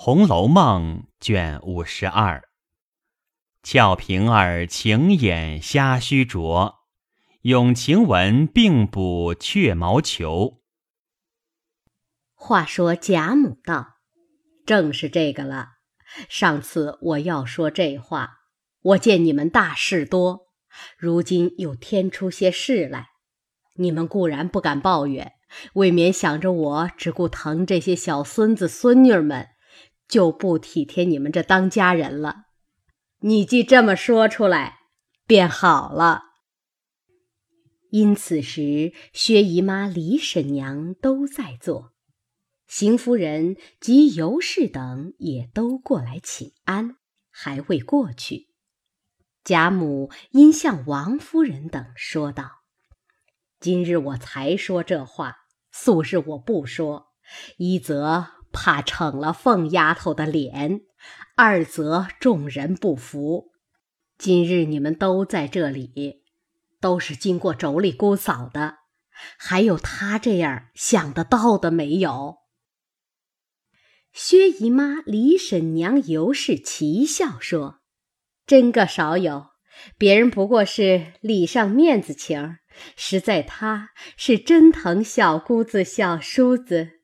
红楼梦》卷五十二。俏平儿情眼瞎须拙，咏晴雯并补雀毛裘。话说贾母道：“正是这个了。上次我要说这话，我见你们大事多，如今又添出些事来，你们固然不敢抱怨，未免想着我只顾疼这些小孙子孙女们，就不体贴你们这当家人了。你既这么说出来，便好了。”因此时，薛姨妈、李婶娘都在座。邢夫人及尤氏等也都过来请安，还未过去。贾母因向王夫人等说道：“今日我才说这话，素日我不说，一则怕逞了凤丫头的脸，二则众人不服。今日你们都在这里，都是经过妯娌姑嫂的，还有他这样想得到的没有？”薛姨妈、李婶娘、尤氏齐笑说：“真个少有，别人不过是礼上面子情儿，实在他是真疼小姑子、小叔子，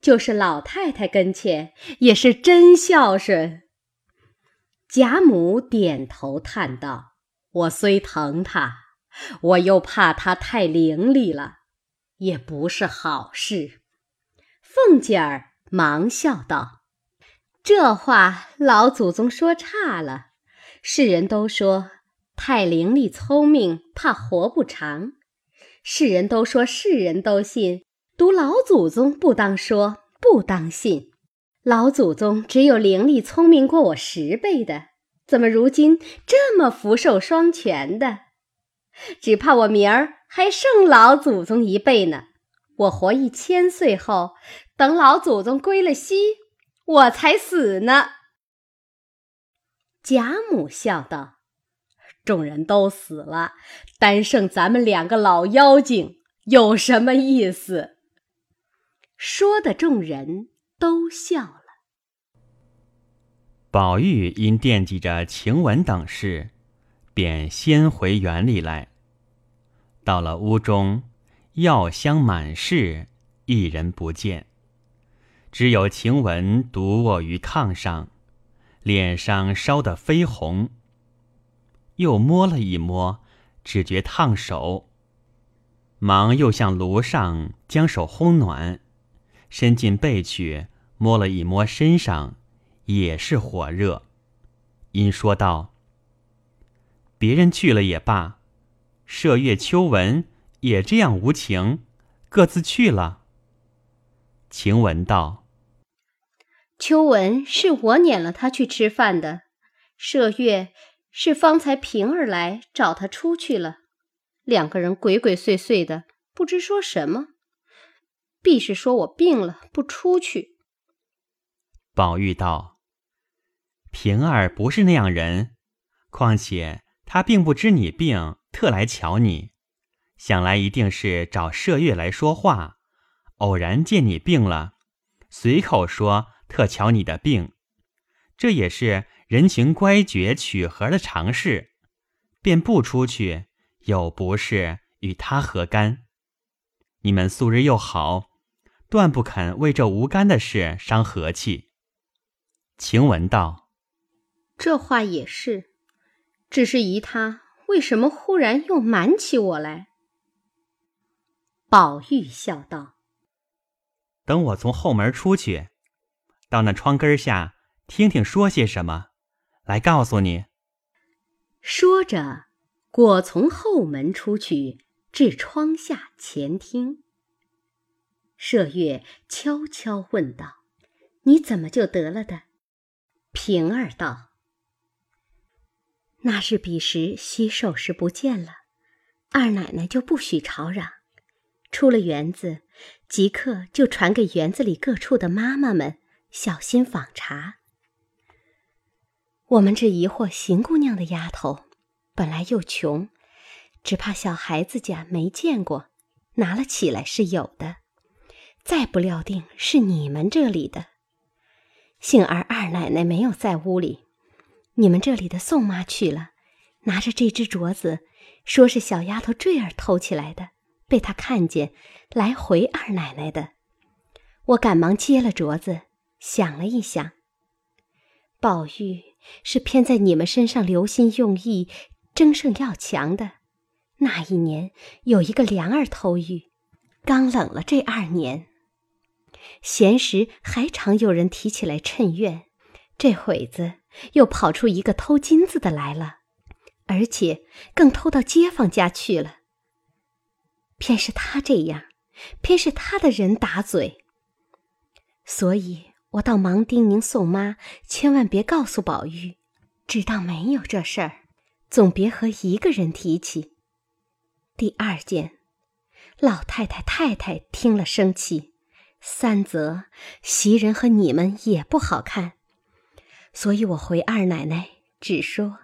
就是老太太跟前也是真孝顺。”贾母点头叹道：“我虽疼他，我又怕他太伶俐了，也不是好事。”凤姐儿。忙笑道：“这话老祖宗说差了。世人都说太伶俐聪明，怕活不长；世人都说世人都信，读老祖宗不当说，不当信。老祖宗只有伶俐聪明过我十倍的，怎么如今这么福寿双全的？只怕我明儿还胜老祖宗一辈呢。我活一千岁后。”等老祖宗归了西，我才死呢。贾母笑道：“众人都死了，单剩咱们两个老妖精，有什么意思？”说的众人都笑了。宝玉因惦记着晴雯等事，便先回园里来。到了屋中，药香满室，一人不见。只有晴雯独卧于炕上，脸上烧得绯红。又摸了一摸，只觉烫手，忙又向炉上将手烘暖，伸进背去摸了一摸身上，也是火热。因说道：“别人去了也罢，麝月、秋纹也这样无情，各自去了。”晴雯道：“秋纹是我撵了他去吃饭的，麝月是方才平儿来找他出去了，两个人鬼鬼祟祟的，不知说什么，必是说我病了不出去。”宝玉道：“平儿不是那样人，况且他并不知你病，特来瞧你，想来一定是找麝月来说话。”偶然见你病了，随口说特瞧你的病，这也是人情乖觉取和的常事，便不出去，有不是与他何干？你们素日又好，断不肯为这无干的事伤和气。晴雯道：“这话也是，只是疑他为什么忽然又瞒起我来。”宝玉笑道。等我从后门出去，到那窗根下听听说些什么，来告诉你。说着，果从后门出去，至窗下前听。麝月悄悄问道：“你怎么就得了的？”平儿道：“那日彼时洗手时不见了，二奶奶就不许吵嚷。”出了园子，即刻就传给园子里各处的妈妈们小心访查。我们这疑惑邢姑娘的丫头，本来又穷，只怕小孩子家没见过，拿了起来是有的，再不料定是你们这里的。幸而二奶奶没有在屋里，你们这里的宋妈去了，拿着这只镯子，说是小丫头坠儿偷起来的，被她看见，来回二奶奶的。我赶忙接了镯子，想了一想，宝玉是偏在你们身上留心用意，争胜要强的。那一年有一个梁儿偷玉，刚冷了这二年。闲时还常有人提起来趁怨，这会子又跑出一个偷金子的来了，而且更偷到街坊家去了。偏是他这样，偏是他的人打嘴，所以我倒忙叮咛宋妈，千万别告诉宝玉，只当没有这事儿，总别和一个人提起。第二件，老太太太太听了生气。三则袭人和你们也不好看，所以我回二奶奶只说：“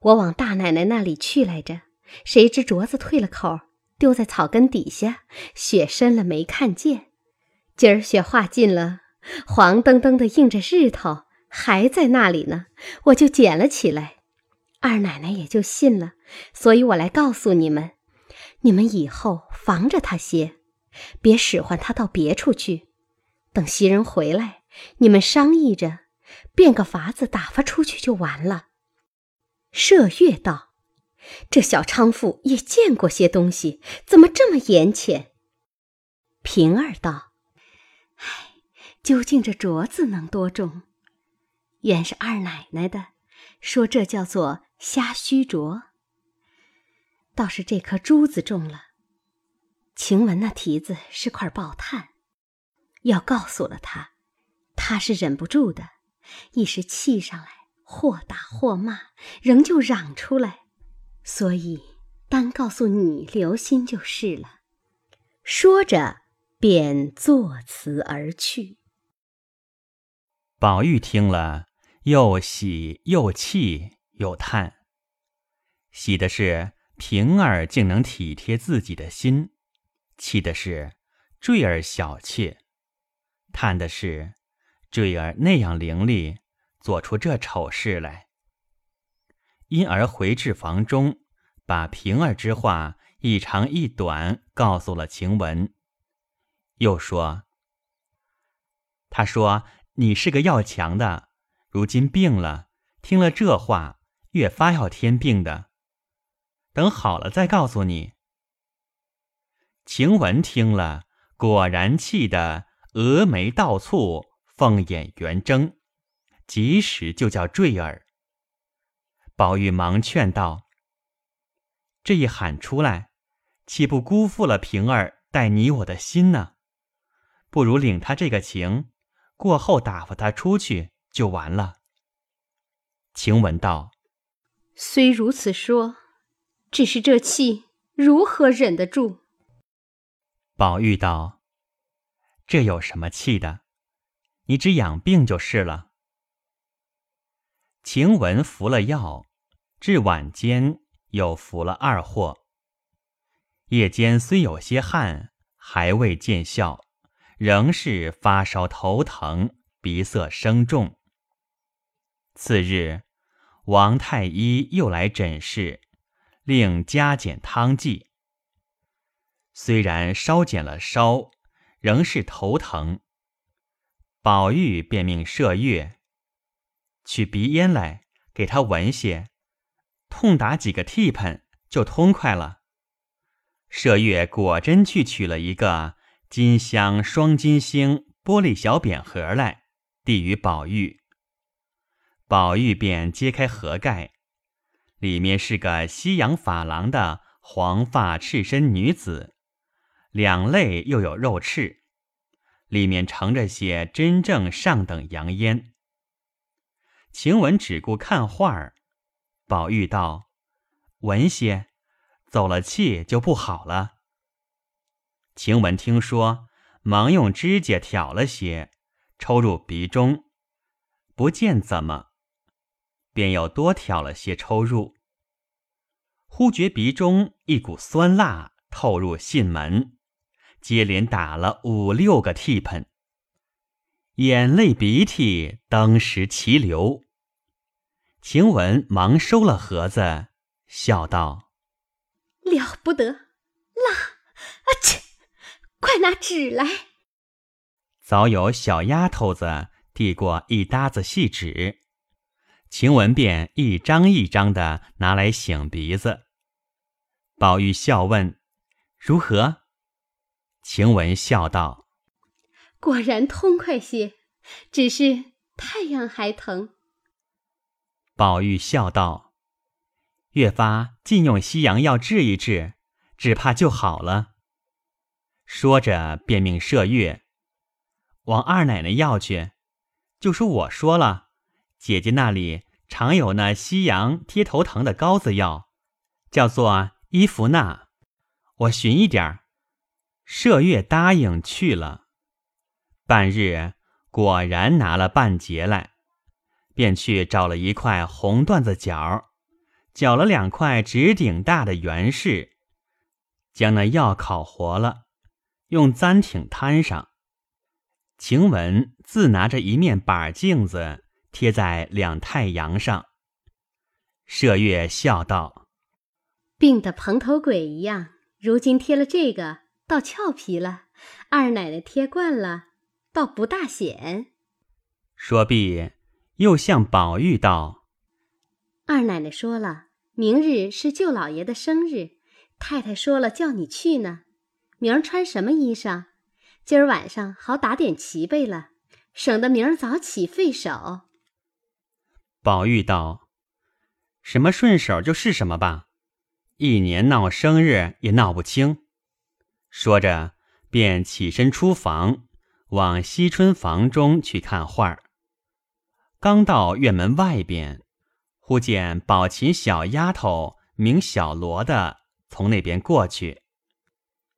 我往大奶奶那里去来着，谁知镯子退了口，丢在草根底下，雪深了没看见。今儿雪化尽了，黄澄澄的映着日头，还在那里呢，我就捡了起来。二奶奶也就信了，所以我来告诉你们，你们以后防着他些。”别使唤他到别处去，等袭人回来，你们商议着，变个法子打发出去就完了。麝月道：“这小娼妇也见过些东西，怎么这么眼浅？”平儿道：“唉，究竟这镯子能多重？原是二奶奶的，说这叫做虾须镯。倒是这颗珠子重了。”晴雯那蹄子是块爆炭，要告诉了他，他是忍不住的，一时气上来，或打或骂，仍旧嚷出来，所以单告诉你留心就是了。说着，便作辞而去。宝玉听了，又喜又气又叹，喜的是平儿竟能体贴自己的心。气的是坠儿小妾，叹的是坠儿那样伶俐，做出这丑事来。因而回至房中，把平儿之话一长一短告诉了晴雯，又说：“他说你是个要强的，如今病了，听了这话，越发要添病的。等好了再告诉你。”晴雯听了，果然气得峨眉倒蹙，凤眼圆睁，及时就叫坠儿。宝玉忙劝道：“这一喊出来，岂不辜负了平儿待你我的心呢？不如领他这个情，过后打发他出去就完了。”晴雯道：“虽如此说，只是这气如何忍得住？”宝玉道：“这有什么气的？你只养病就是了。”晴雯服了药，至晚间又服了二货。夜间虽有些汗，还未见效，仍是发烧头疼，鼻塞声重。次日，王太医又来诊视，令加减汤剂。虽然稍减了烧，仍是头疼。宝玉便命麝月取鼻烟来，给他闻些，痛打几个嚏喷，就痛快了。麝月果真去取了一个金镶双金星玻璃小扁盒来，递与宝玉。宝玉便揭开盒盖，里面是个西洋珐琅的黄发赤身女子。两肋又有肉翅，里面盛着些真正上等洋烟。晴雯只顾看画儿，宝玉道：“闻些，走了气就不好了。”晴雯听说，忙用指甲挑了些，抽入鼻中，不见怎么，便又多挑了些抽入，忽觉鼻中一股酸辣透入囟门。接连打了五六个嚏喷，眼泪鼻涕当时齐流。晴雯忙收了盒子，笑道：“了不得，辣！啊切，快拿纸来。”早有小丫头子递过一沓子细纸，晴雯便一张一张的拿来擤鼻子。宝玉笑问：“如何？”晴雯笑道：“果然痛快些，只是太阳还疼。”宝玉笑道：“越发尽用西洋药治一治，只怕就好了。”说着，便命麝月往二奶奶要去，就说我说了，姐姐那里常有那西洋贴头疼的膏子药，叫做伊芙娜，我寻一点儿。麝月答应去了，半日果然拿了半截来。便去找了一块红缎子角，绞了两块指顶大的圆柿，将那药烤活了，用簪挺摊上。晴雯自拿着一面板镜子贴在两太阳上。麝月笑道：“病得蓬头鬼一样，如今贴了这个，倒俏皮了；二奶奶贴惯了，倒不大显。”说毕。又向宝玉道：“二奶奶说了，明日是舅老爷的生日，太太说了叫你去呢。明儿穿什么衣裳？今儿晚上好打点齐备了，省得明儿早起费手。”宝玉道：“什么顺手就是什么吧，一年闹生日也闹不清。”说着，便起身出房，往惜春房中去看画儿。刚到院门外边，忽见宝琴小丫头名小罗的从那边过去，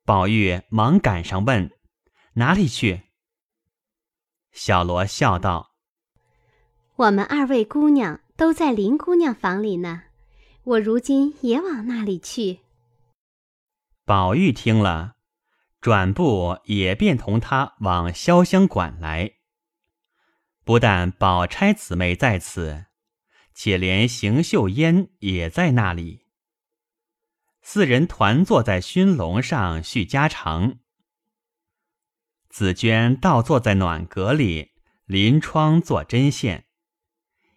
宝玉忙赶上问：“哪里去？”小罗笑道：“我们二位姑娘都在林姑娘房里呢，我如今也往那里去。”宝玉听了，转步也便同他往潇湘馆来。不但宝钗姊妹在此，且连邢岫烟也在那里。四人团坐在熏笼上叙家常。紫娟倒坐在暖阁里，临窗做针线。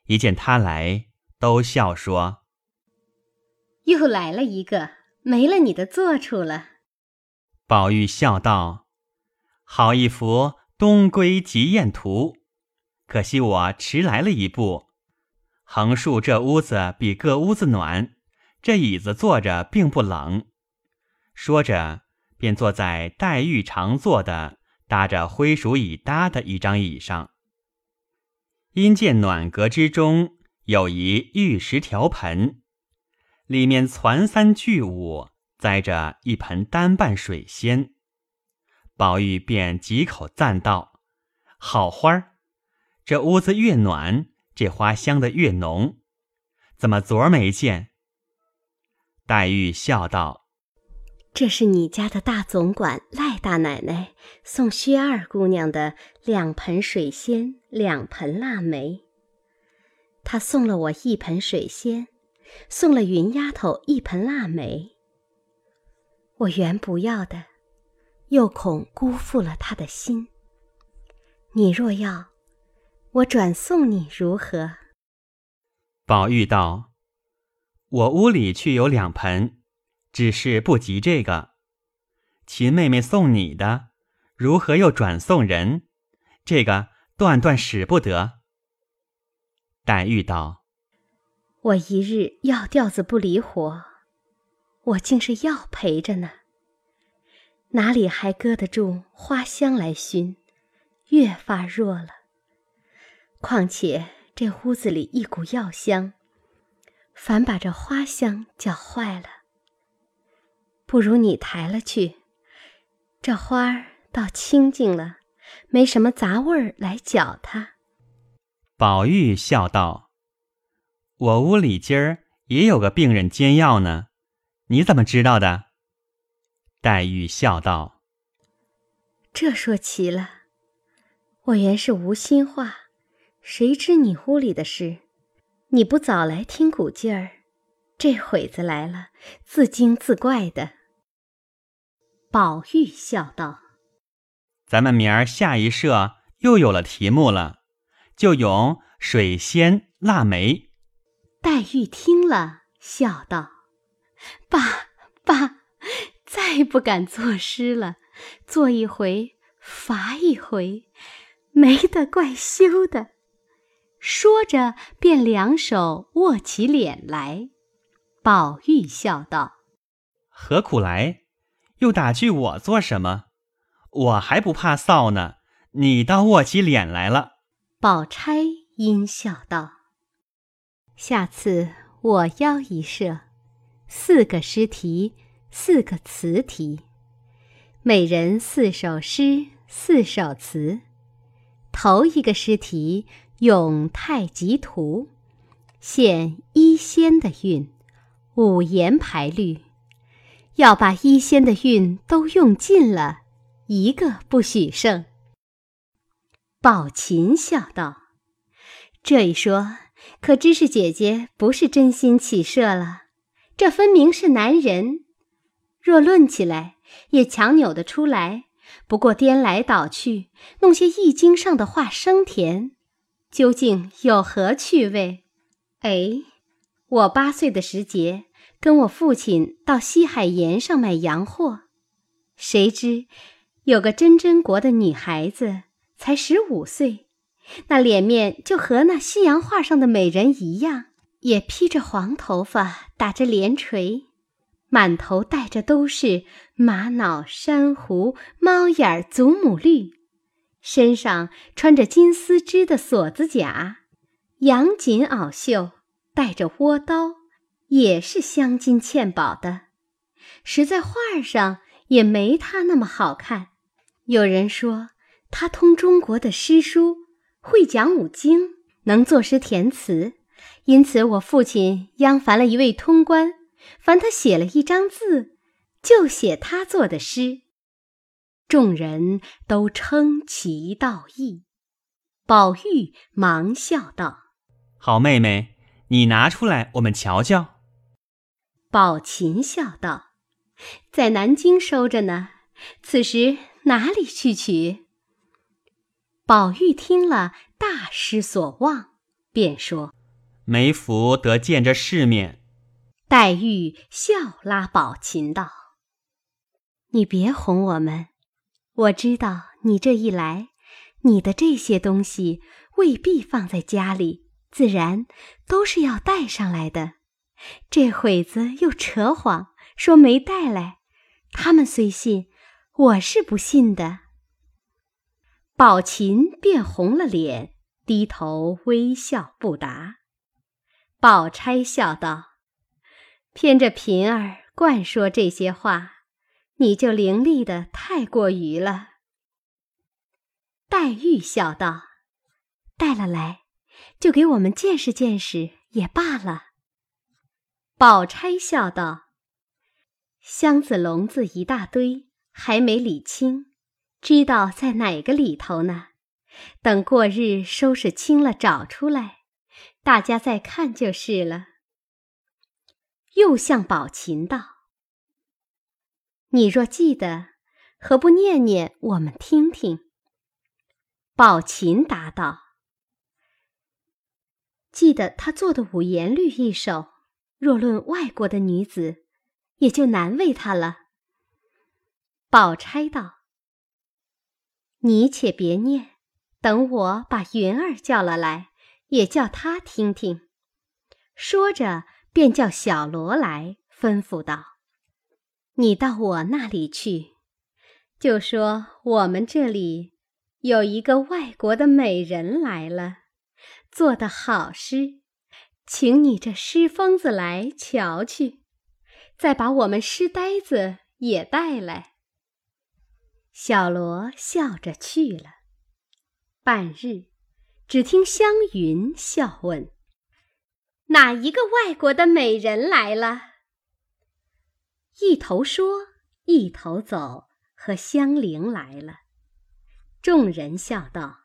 一见他来，都笑说：“又来了一个，没了你的坐处了。”宝玉笑道：“好一幅《东归集宴图》。”可惜我迟来了一步，横竖这屋子比各屋子暖，这椅子坐着并不冷。说着，便坐在黛玉常坐的搭着灰鼠椅搭的一张椅上。因见暖阁之中有一玉石条盆，里面攒三巨物，栽着一盆单瓣水仙。宝玉便几口赞道：“好花儿！”这屋子越暖，这花香的越浓。怎么昨儿没见？黛玉笑道：“这是你家的大总管赖大奶奶送薛二姑娘的两盆水仙，两盆腊梅。她送了我一盆水仙，送了云丫头一盆腊梅。我原不要的，又恐辜负了他的心。你若要。”我转送你如何？宝玉道：“我屋里却有两盆，只是不及这个。秦妹妹送你的，如何又转送人？这个断断使不得。”黛玉道：“我一日要调子不离活，我竟是药陪着呢，哪里还搁得住花香来熏？越发弱了。”况且这屋子里一股药香，反把这花香搅坏了。不如你抬了去，这花儿倒清净了，没什么杂味儿来搅它。宝玉笑道：“我屋里今儿也有个病人煎药呢，你怎么知道的？”黛玉笑道：“这说奇了。”我原是无心话，谁知你屋里的事，你不早来听鼓劲儿，这会子来了，自惊自怪的。”宝玉笑道：“咱们明儿下一社又有了题目了，就咏水仙腊梅。”黛玉听了，笑道：“爸爸，再不敢作诗了，做一回罚一回，没得怪羞的。”说着，便两手握起脸来。宝玉笑道：“何苦来？”又打趣我做什么？我还不怕臊呢。你倒握起脸来了。宝钗阴笑道：“下次我邀一社，四个诗题，四个词题，每人四首诗，四首词。头一个诗题咏太极图，现一仙的韵，五言排律。”要把医仙的韵都用尽了，一个不许剩。宝琴笑道：“这一说，可知是姐姐不是真心起社了？这分明是男人。若论起来，也强扭得出来。不过颠来倒去，弄些易经上的话生甜，究竟有何趣味？哎，我八岁的时节。”跟我父亲到西海沿上买洋货，谁知有个真真国的女孩子，才十五岁，那脸面就和那西洋画上的美人一样，也披着黄头发，打着连锤，满头戴着都是玛瑙、珊瑚、猫眼、祖母绿，身上穿着金丝织的锁子甲，洋锦袄袖，带着倭刀。也是镶金嵌宝的，实在画上也没他那么好看。有人说他通中国的诗书，会讲五经，能作诗填词，因此我父亲央烦了一位通官，烦他写了一张字，就写他做的诗。众人都称其道义。宝玉忙笑道：“好妹妹，你拿出来，我们瞧瞧。”宝琴笑道：“在南京收着呢，此时哪里去取？”宝玉听了，大失所望，便说：“没福得见这世面。”黛玉笑拉宝琴道：“你别哄我们，我知道你这一来，你的这些东西未必放在家里，自然都是要带上来的。”这会子又扯谎说没带来，他们虽信，我是不信的。宝琴便红了脸，低头微笑不答。宝钗笑道：“偏着平儿惯说这些话，你就伶俐的太过于了。”黛玉笑道：“带了来，就给我们见识见识也罢了。”宝钗笑道：“箱子笼子一大堆，还没理清，知道在哪个里头呢？等过日收拾清了，找出来，大家再看就是了。”又向宝琴道：“你若记得，何不念念，我们听听？”宝琴答道：“记得他做的五言律一首。”若论外国的女子，也就难为她了。宝钗道：“你且别念，等我把云儿叫了来，也叫他听听。”说着，便叫小罗来，吩咐道：“你到我那里去，就说我们这里有一个外国的美人来了，做的好诗。”请你这诗疯子来瞧去，再把我们诗呆子也带来。小罗笑着去了。半日，只听湘云笑问：“哪一个外国的美人来了？”一头说，一头走，和香菱来了。众人笑道：“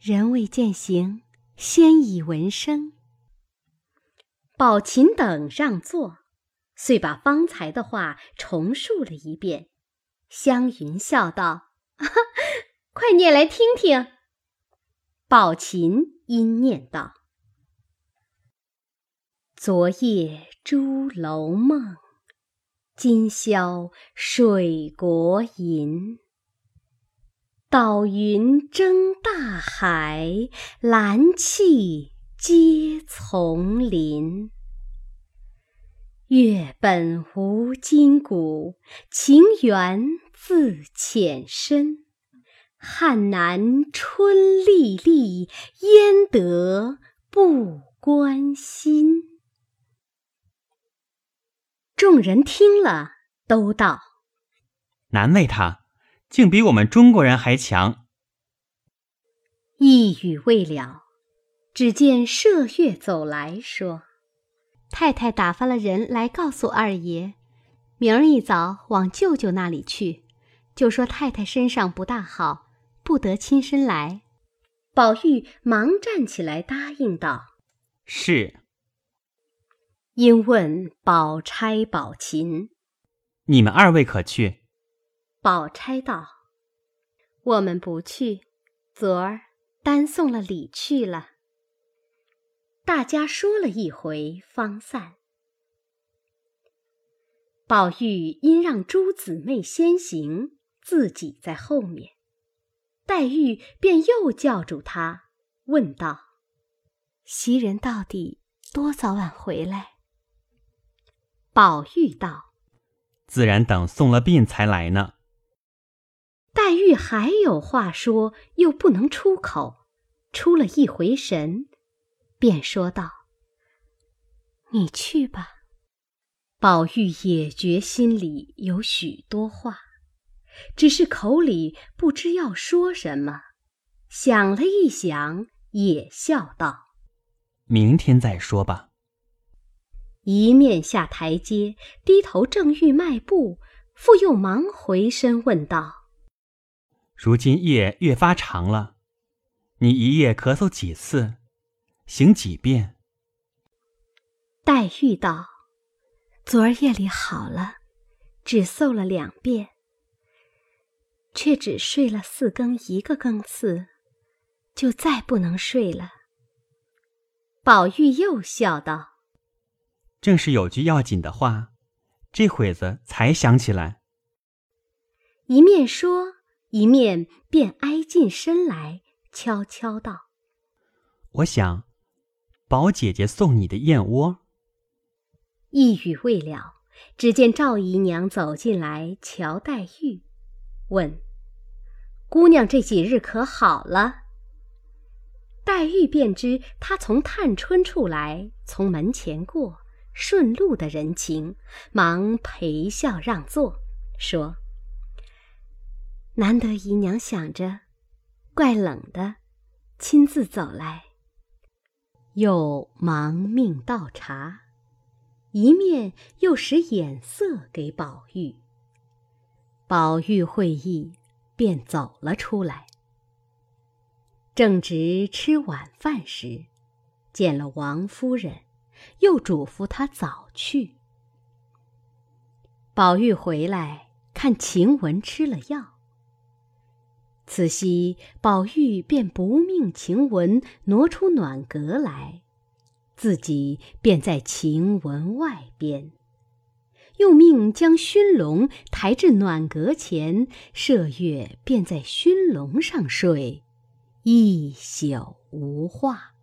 人未见形，先已闻声。宝琴等让座，遂把方才的话重述了一遍。湘云笑道：“快念来听听。”宝琴因念道：“昨夜朱楼梦，今宵水国银。岛云争大海，蓝气接丛林。月本无筋骨，情缘自浅深。汉南春丽丽，焉得不关心？众人听了，都道：“难为他，竟比我们中国人还强。”一语未了，只见麝月走来说：“太太打发了人来告诉二爷，明儿一早往舅舅那里去，就说太太身上不大好，不得亲身来。”宝玉忙站起来答应道：“是。”因问宝钗、宝琴：“你们二位可去？”宝钗道：“我们不去，昨儿单送了礼去了。”大家说了一回，方散。宝玉因让诸姊妹先行，自己在后面。黛玉便又叫住他，问道：“袭人到底多早晚回来？”宝玉道：“自然等送了殡才来呢。”黛玉还有话说，又不能出口，出了一回神，便说道：“你去吧。”宝玉也觉心里有许多话，只是口里不知要说什么，想了一想，也笑道：“明天再说吧。”一面下台阶，低头正欲迈步，复又忙回身问道：“如今夜越发长了，你一夜咳嗽几次，行几遍？”黛玉道：“昨儿夜里好了，只嗽了两遍，却只睡了四更一个更次，就再不能睡了。”宝玉又笑道。正是有句要紧的话，这会子才想起来。一面说，一面便挨近身来，悄悄道：“我想，宝姐姐送你的燕窝。”一语未了，只见赵姨娘走进来，瞧黛玉，问：“姑娘这几日可好了？”黛玉便知她从探春处来，从门前过。顺路的人情，忙陪笑让座，说：“难得姨娘想着，怪冷的，亲自走来。”又忙命倒茶，一面又使眼色给宝玉。宝玉会意，便走了出来。正值吃晚饭时，见了王夫人。又嘱咐她早去。宝玉回来，看晴雯吃了药。此夕，宝玉便不命晴雯挪出暖阁来，自己便在晴雯外边，又命将熏笼抬至暖阁前，麝月便在熏笼上睡，一宿无话。